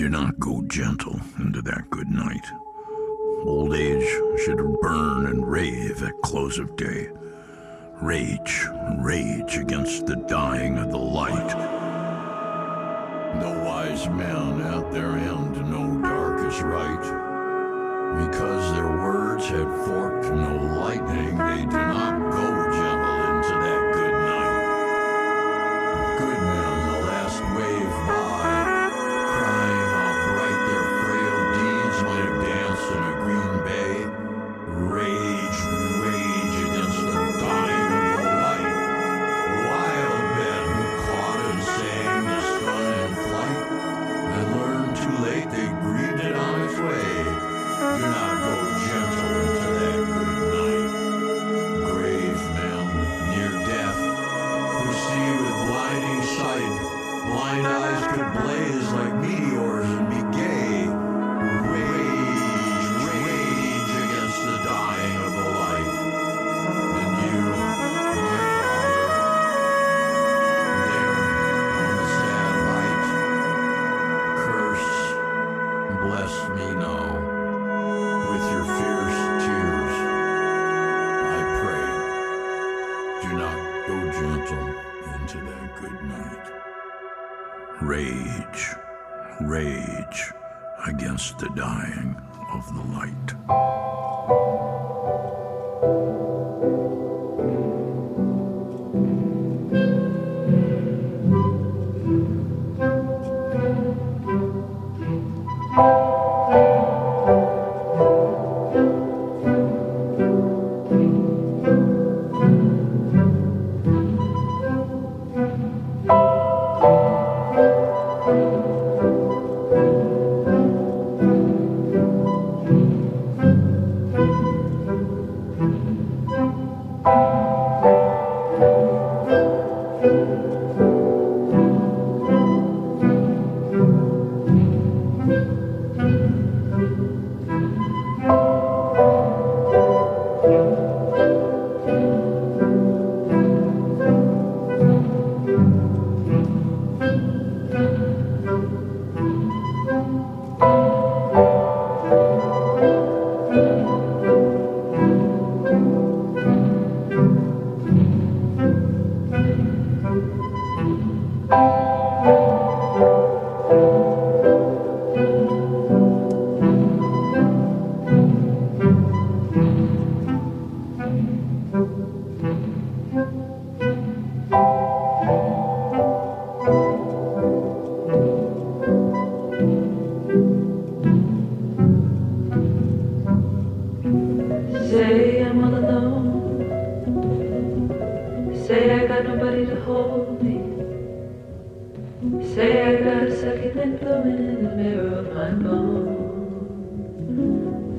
do not go gentle into that good night. Old age should burn and rave at close of day. Rage, rage against the dying of the light. No wise man at their end, no dark is right. Because their words had forked no lightning, they do not go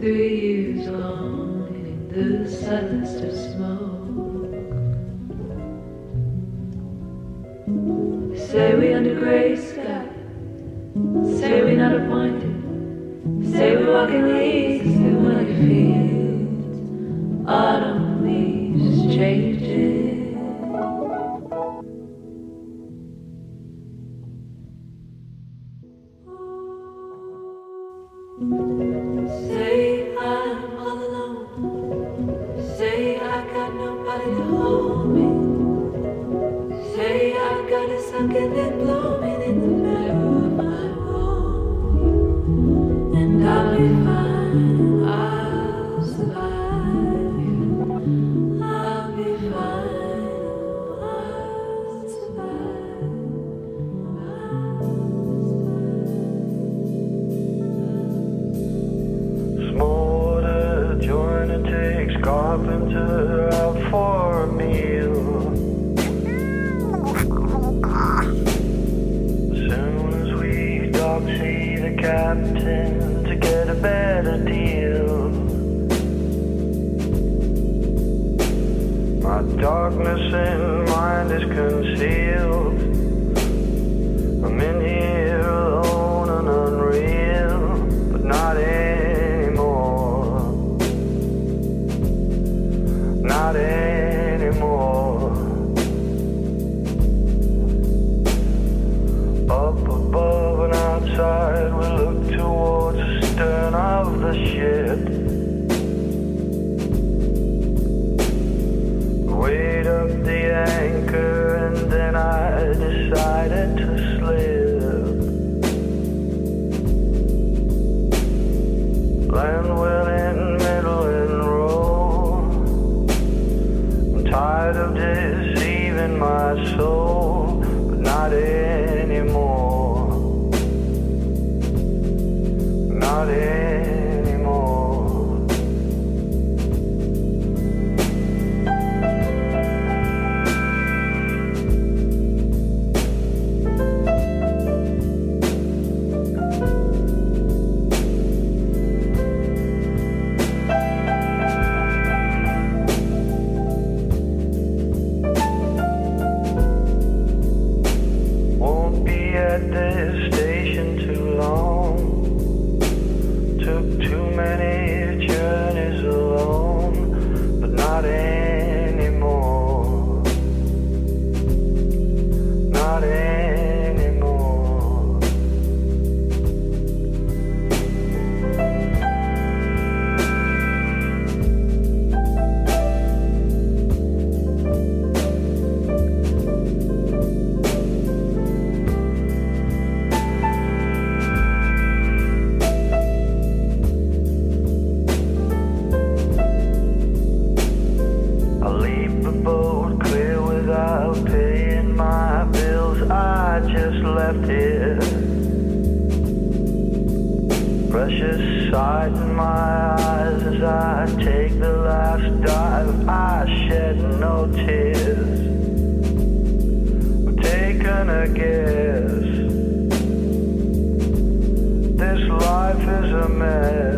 three years on in the silence of smoke. Say we under grey sky, say we not appointed, say we walk in the east. Just left here. Precious sight in my eyes as I take the last dive. I shed no tears. I've taken a guess. This life is a mess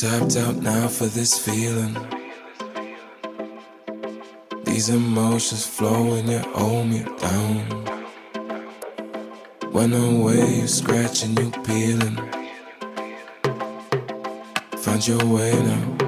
tapped out now for this feeling. These emotions flowing, you hold me down. When I'm away, you scratching, you peeling. Find your way now.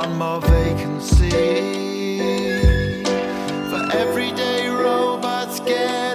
One more vacancy. For everyday robots getting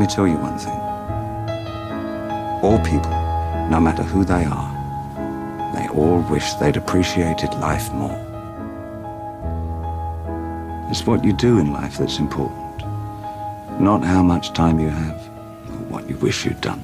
me tell you one thing. All people, no matter who they are, they all wish they'd appreciated life more. It's what you do in life that's important, not how much time you have or what you wish you'd done.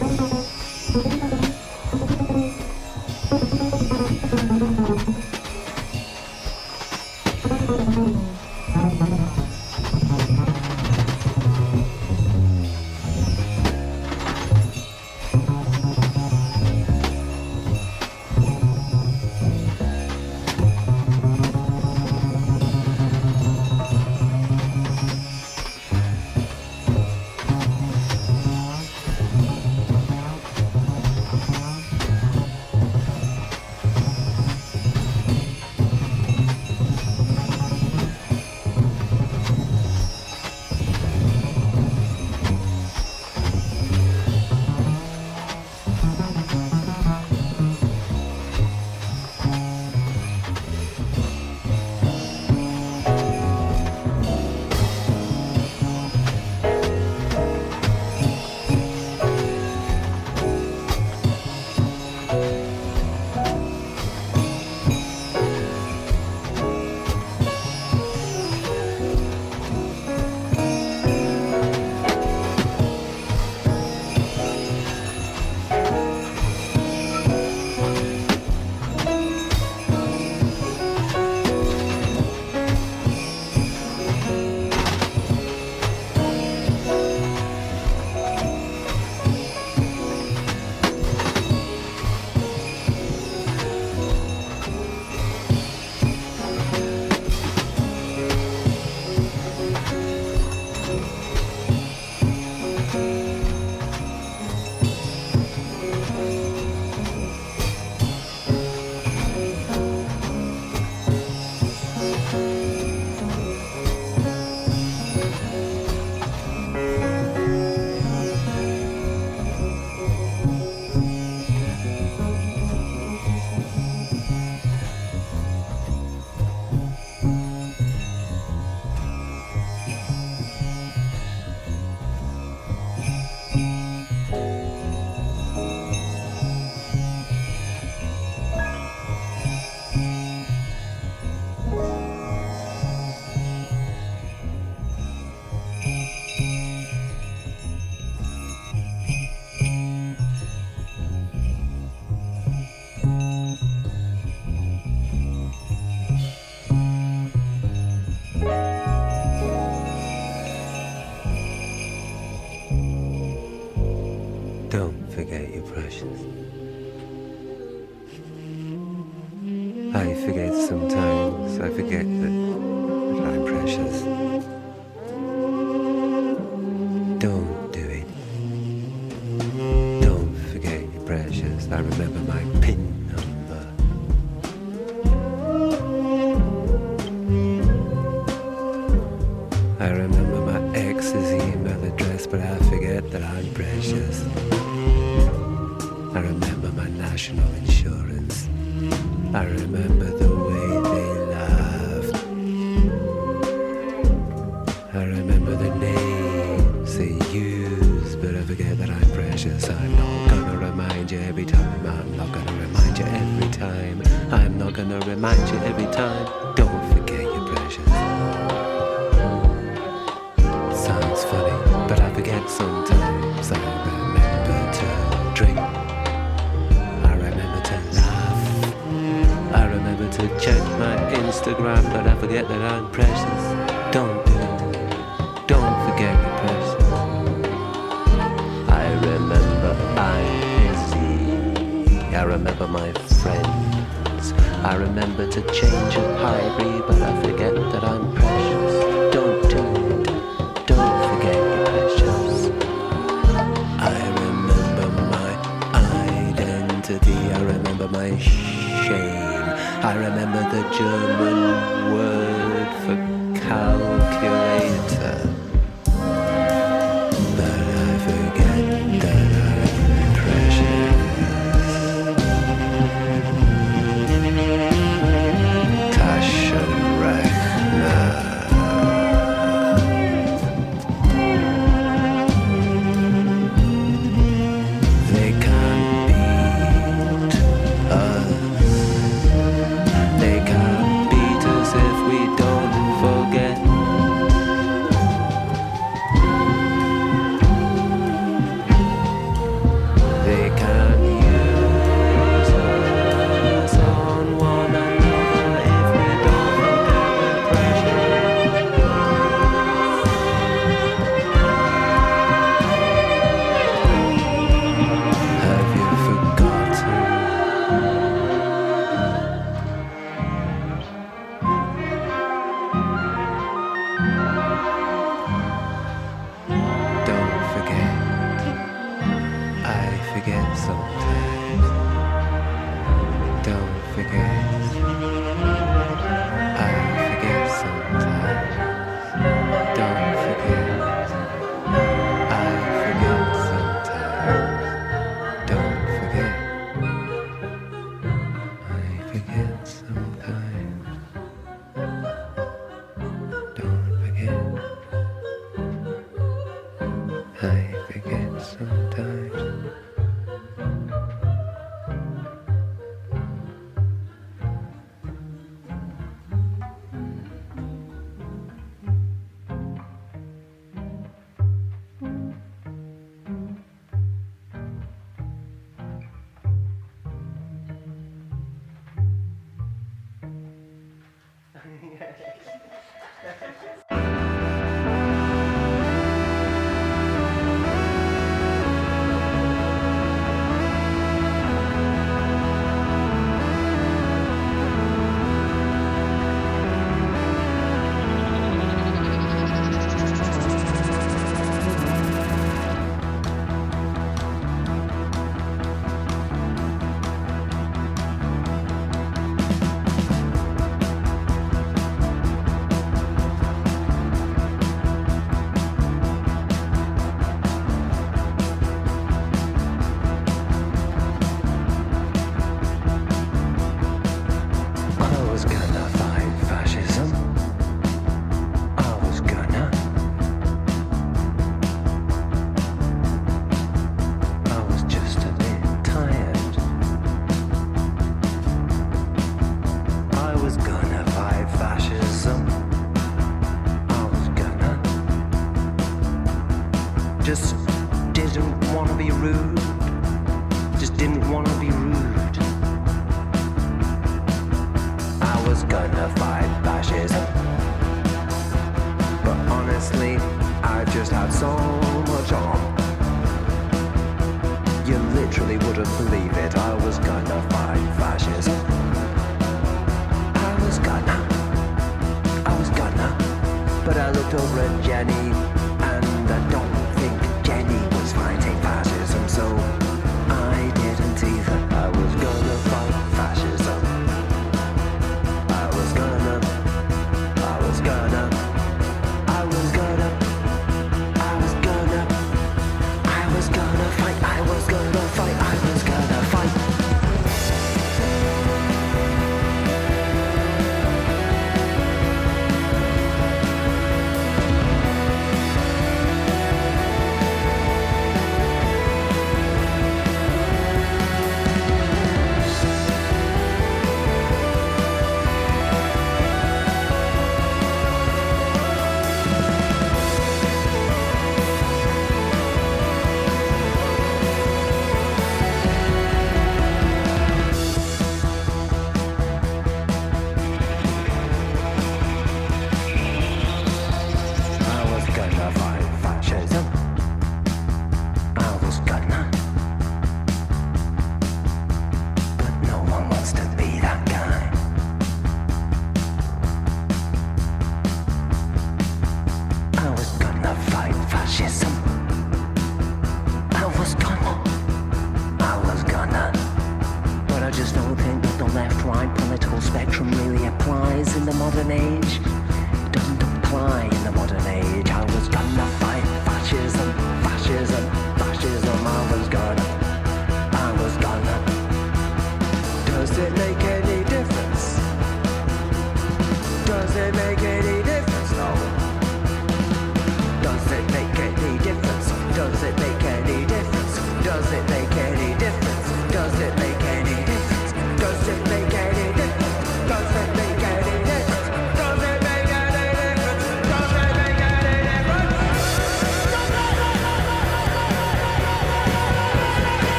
Don't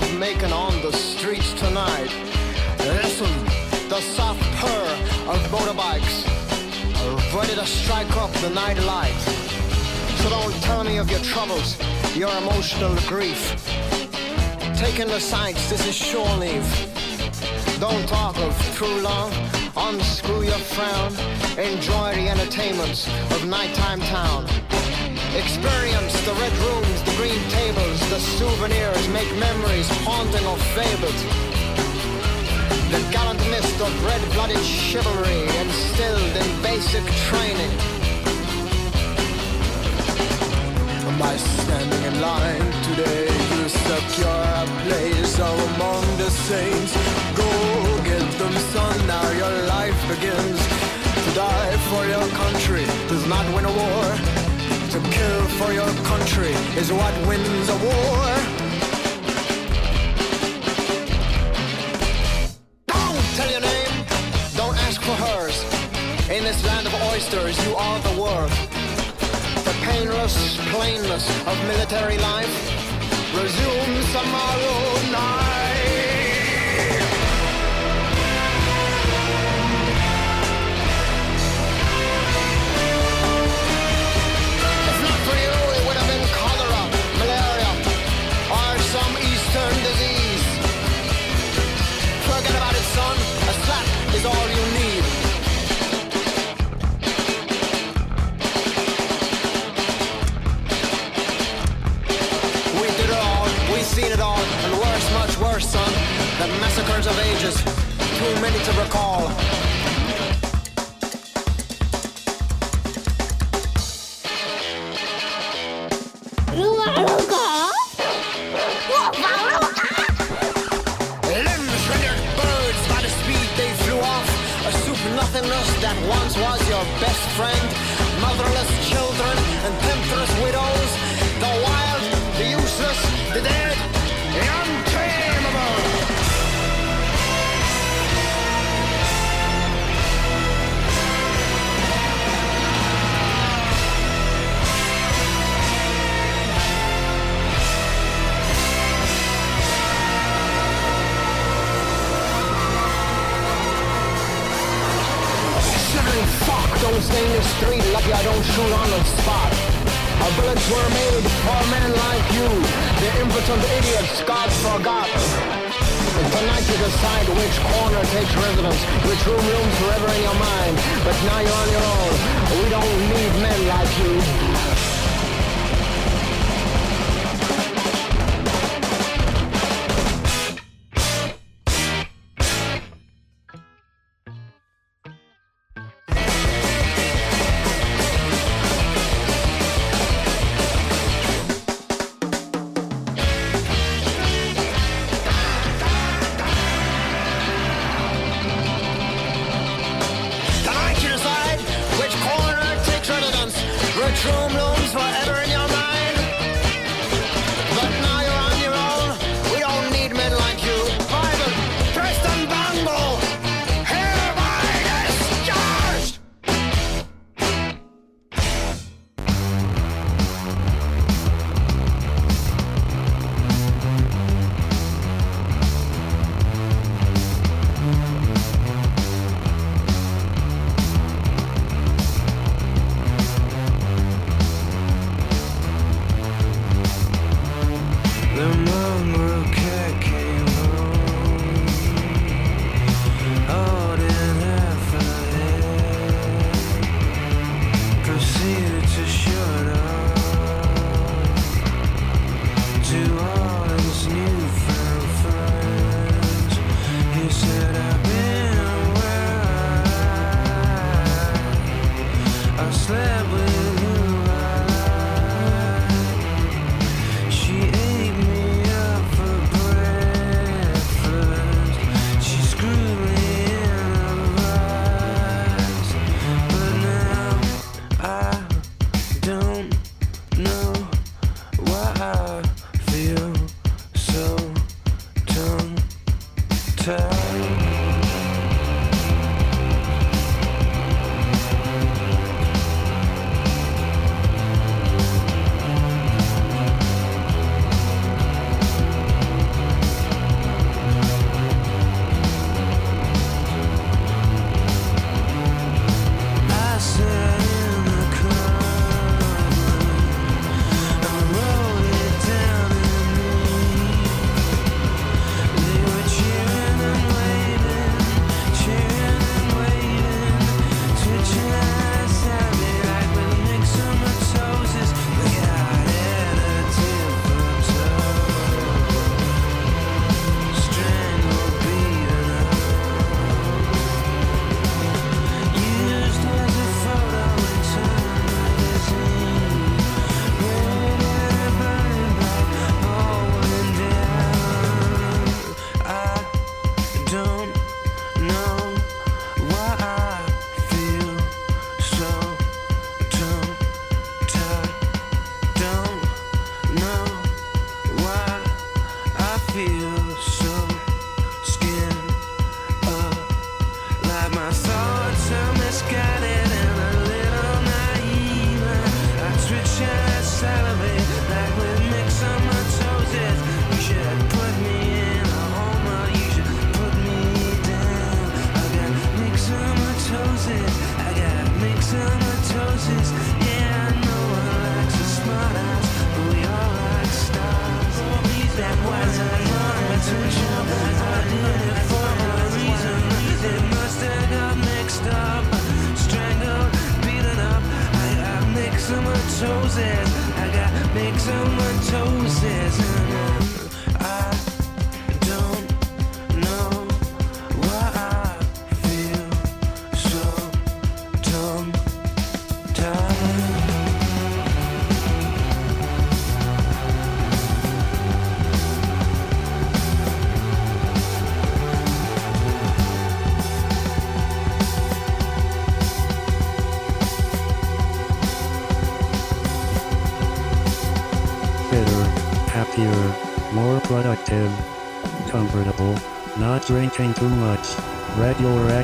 love making on the streets tonight. Listen, the soft purr of motorbikes, ready to strike off the night light. So don't tell me of your troubles, your emotional grief. Taking the sights, this is shore leave. Don't talk of too long. Unscrew your frown. Enjoy the entertainments of nighttime town. Experience the red rooms, the green tables, the souvenirs, make memories haunting or fabled. The gallant mist of red-blooded chivalry instilled in basic training. By standing in line today, you secure a place among the saints. Go get them, son, now your life begins. To die for your country does not win a war. Kill for your country is what wins a war. Don't tell your name, don't ask for hers. In this land of oysters, you are the worth. The painless plainness of military life resumes tomorrow night. Massacres of ages, too many to recall. Have got mixed up, strangled,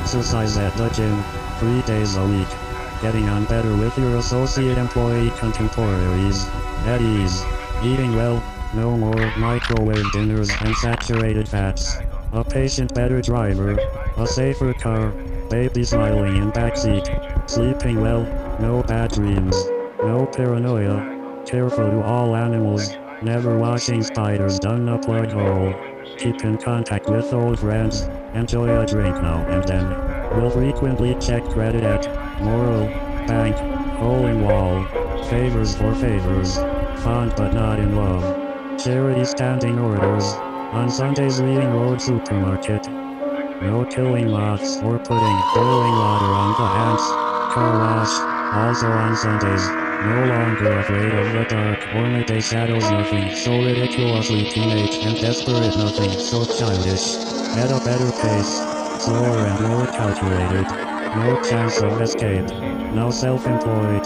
exercise at the gym, three days a week, getting on better with your associate employee contemporaries, at ease, eating well, no more microwave dinners and saturated fats, a patient better driver, a safer car, baby smiling in backseat, sleeping well, no bad dreams, no paranoia, Careful to all animals, never watching spiders down a plug hole. Keep in contact with old friends, enjoy a drink now and then. Will frequently check credit at Moral, Bank, Hole in Wall. Favors for favors, fond but not in love. Charity standing orders, on Sundays reading Road Supermarket. No killing moths or putting boiling water on the ants. Car wash, also on Sundays. No longer afraid of the dark or midday shadows nothing so ridiculously teenage and desperate nothing so childish. At a better pace, slower and more calculated. No chance of escape. Now self-employed,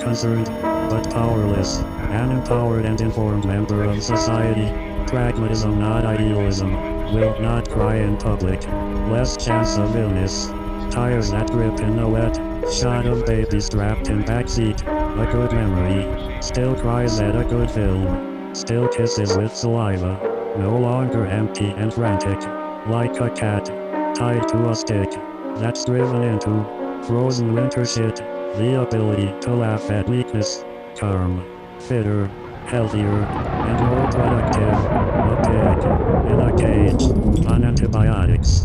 concerned, but powerless. An empowered and informed member of society. Pragmatism not idealism. Will not cry in public. Less chance of illness. Tires that grip in the wet. Shot of baby strapped in backseat. A good memory. Still cries at a good film. Still kisses with saliva. No longer empty and frantic. Like a cat. Tied to a stick. That's driven into. Frozen winter shit. The ability to laugh at weakness. Calm. Fitter. Healthier. And more productive. A pig. In a cage. On antibiotics.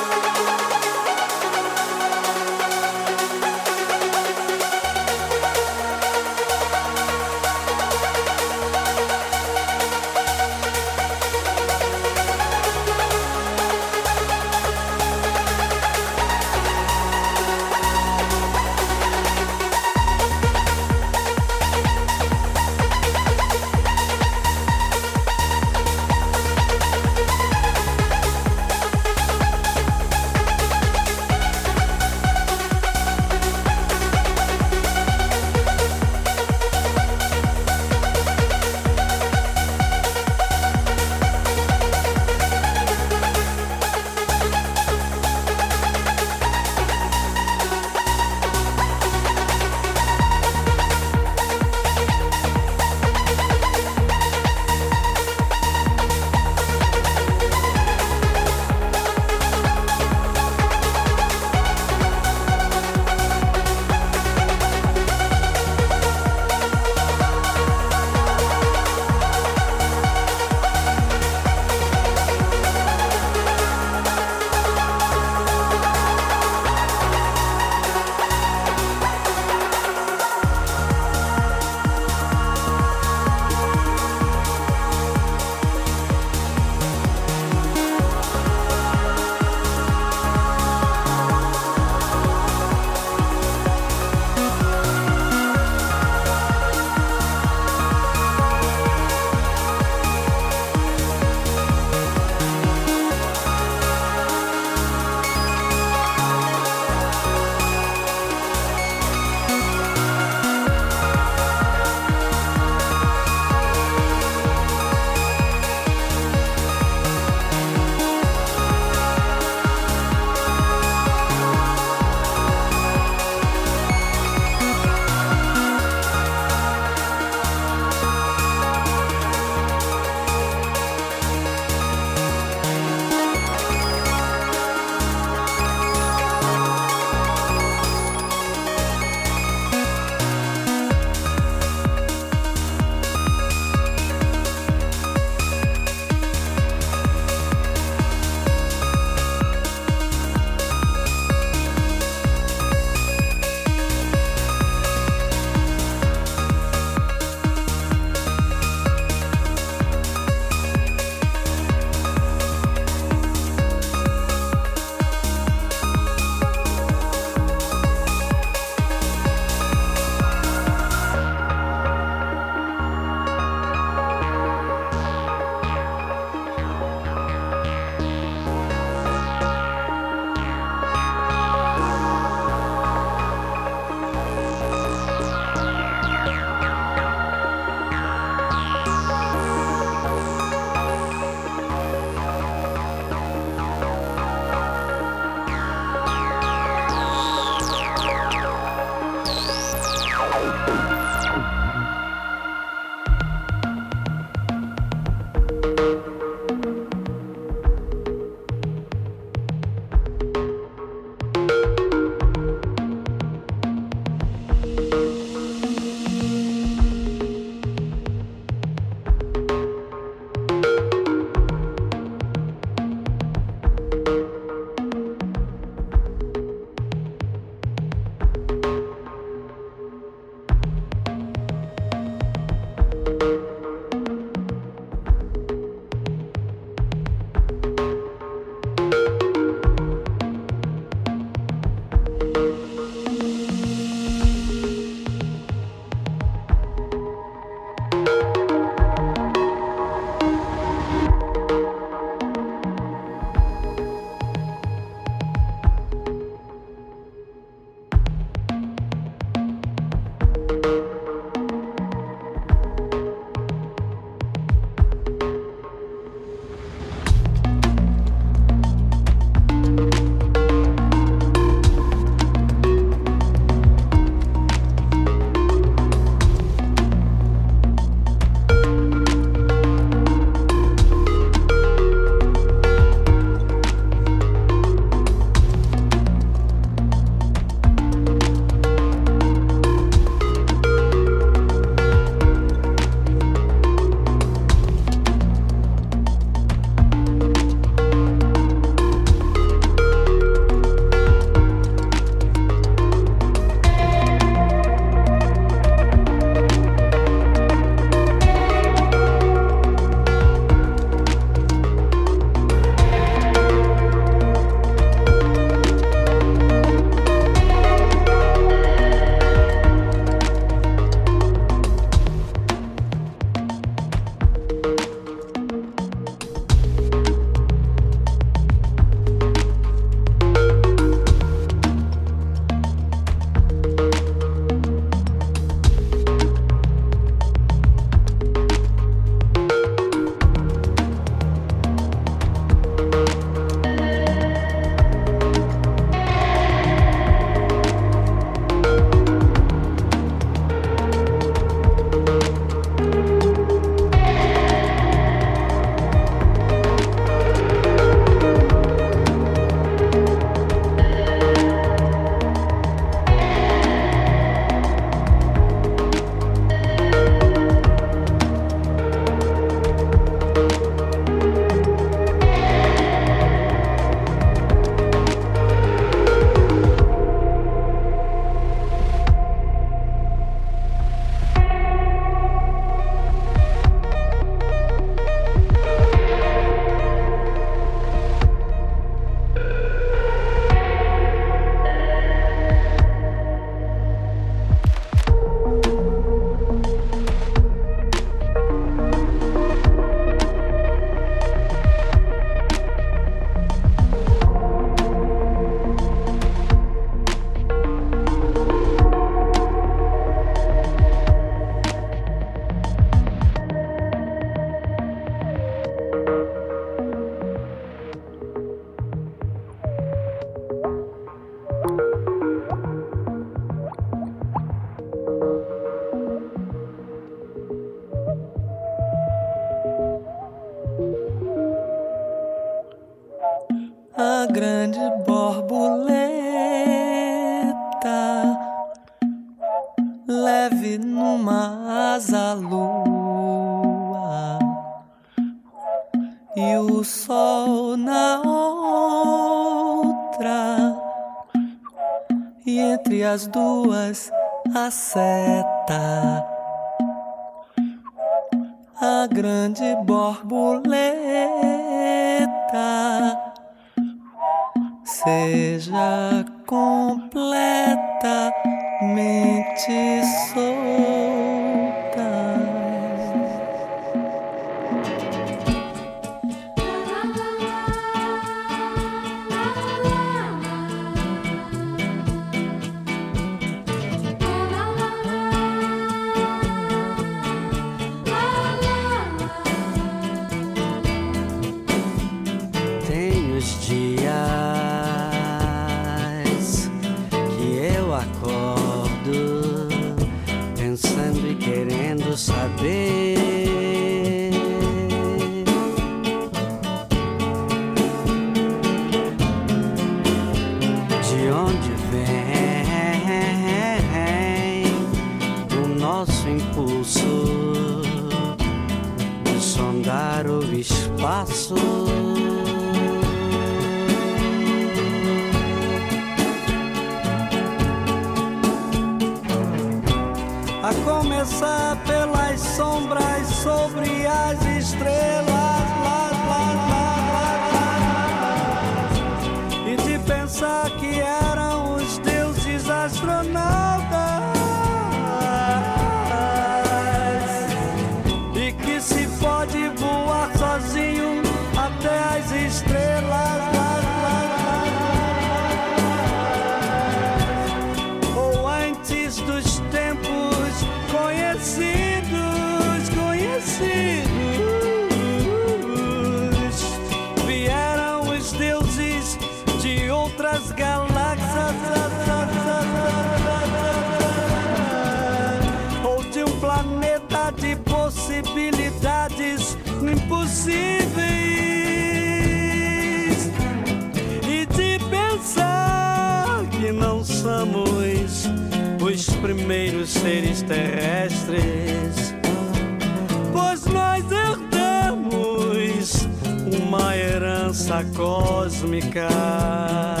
Cósmica.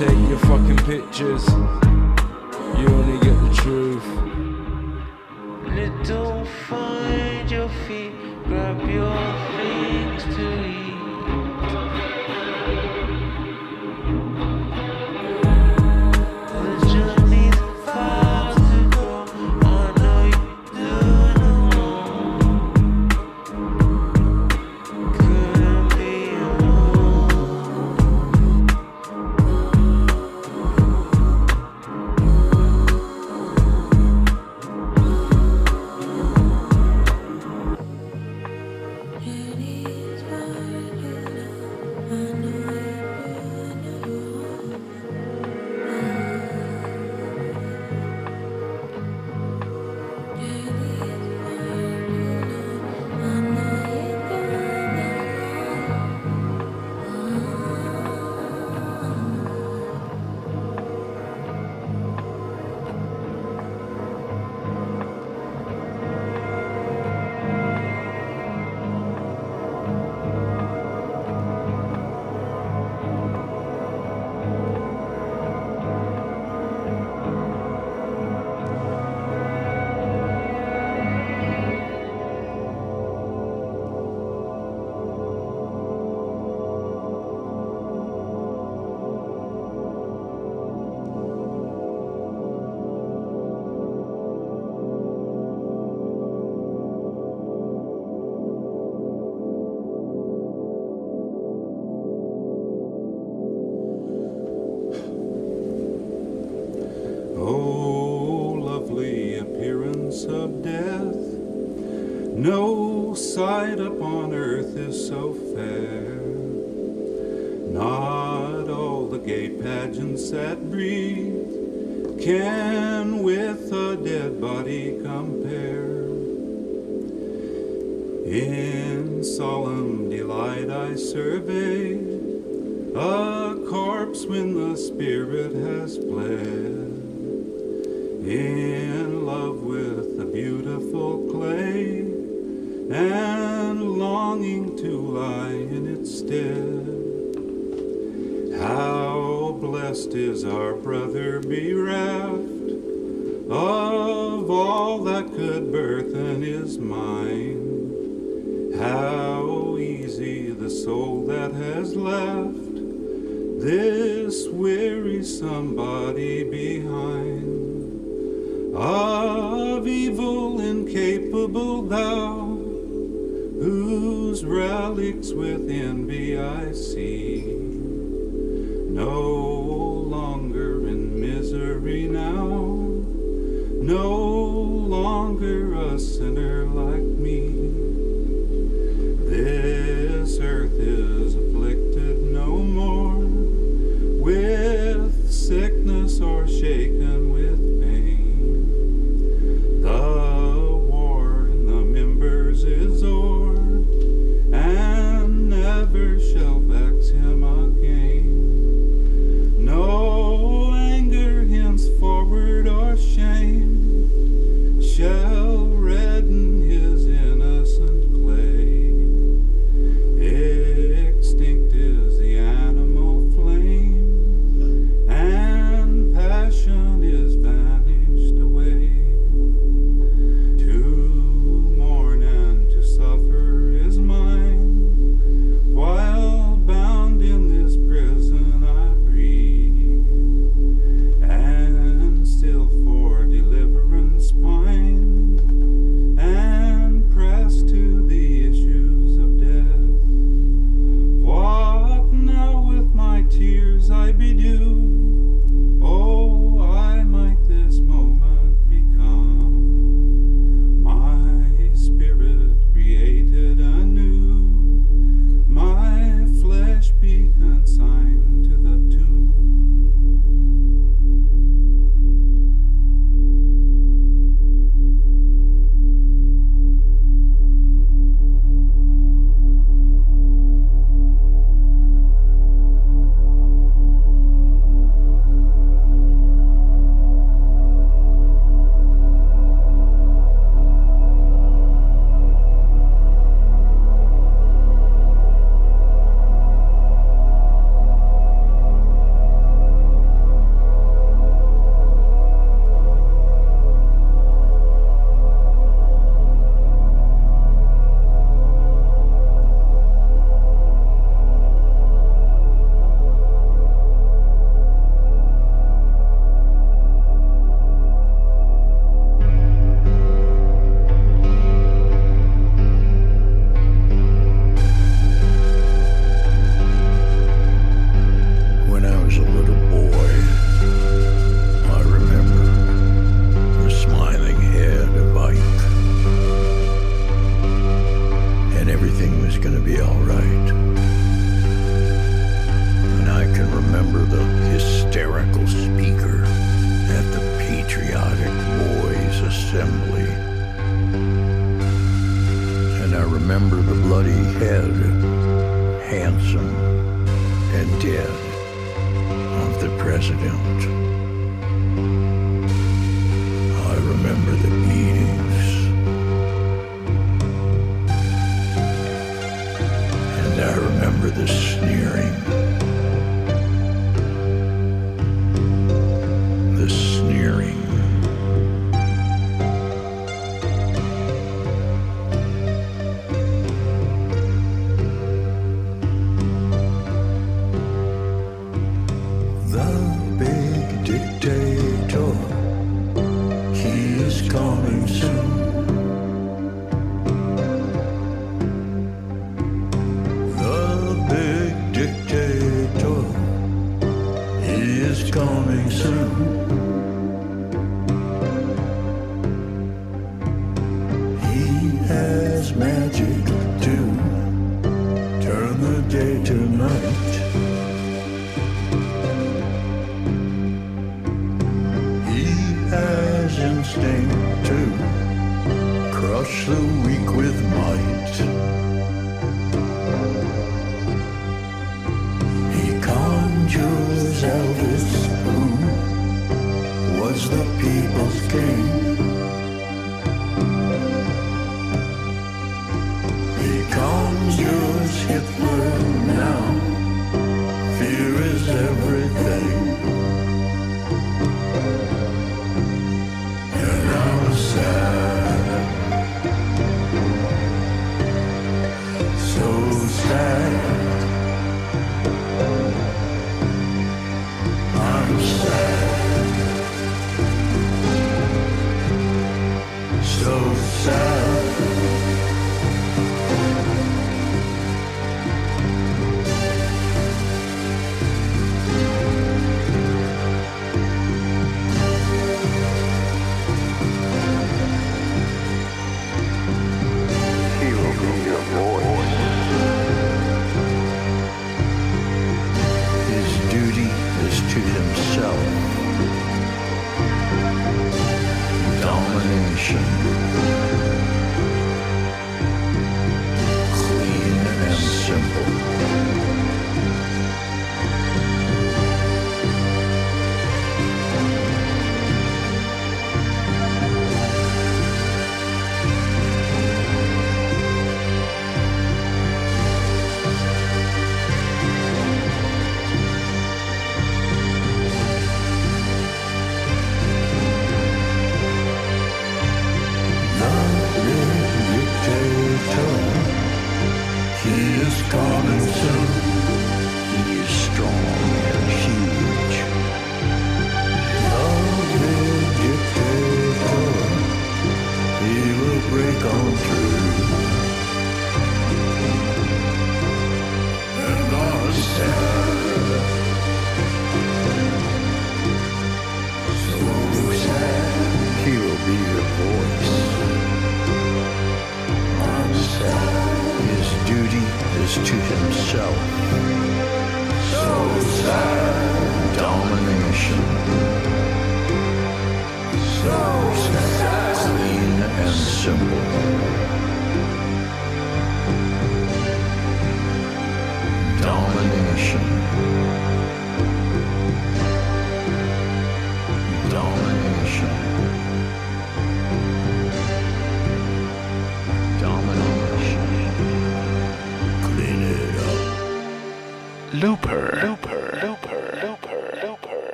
take your fucking pictures. You only get the truth. Little find your feet, grab your feet. Wearisome body behind. Of evil incapable thou, whose relics with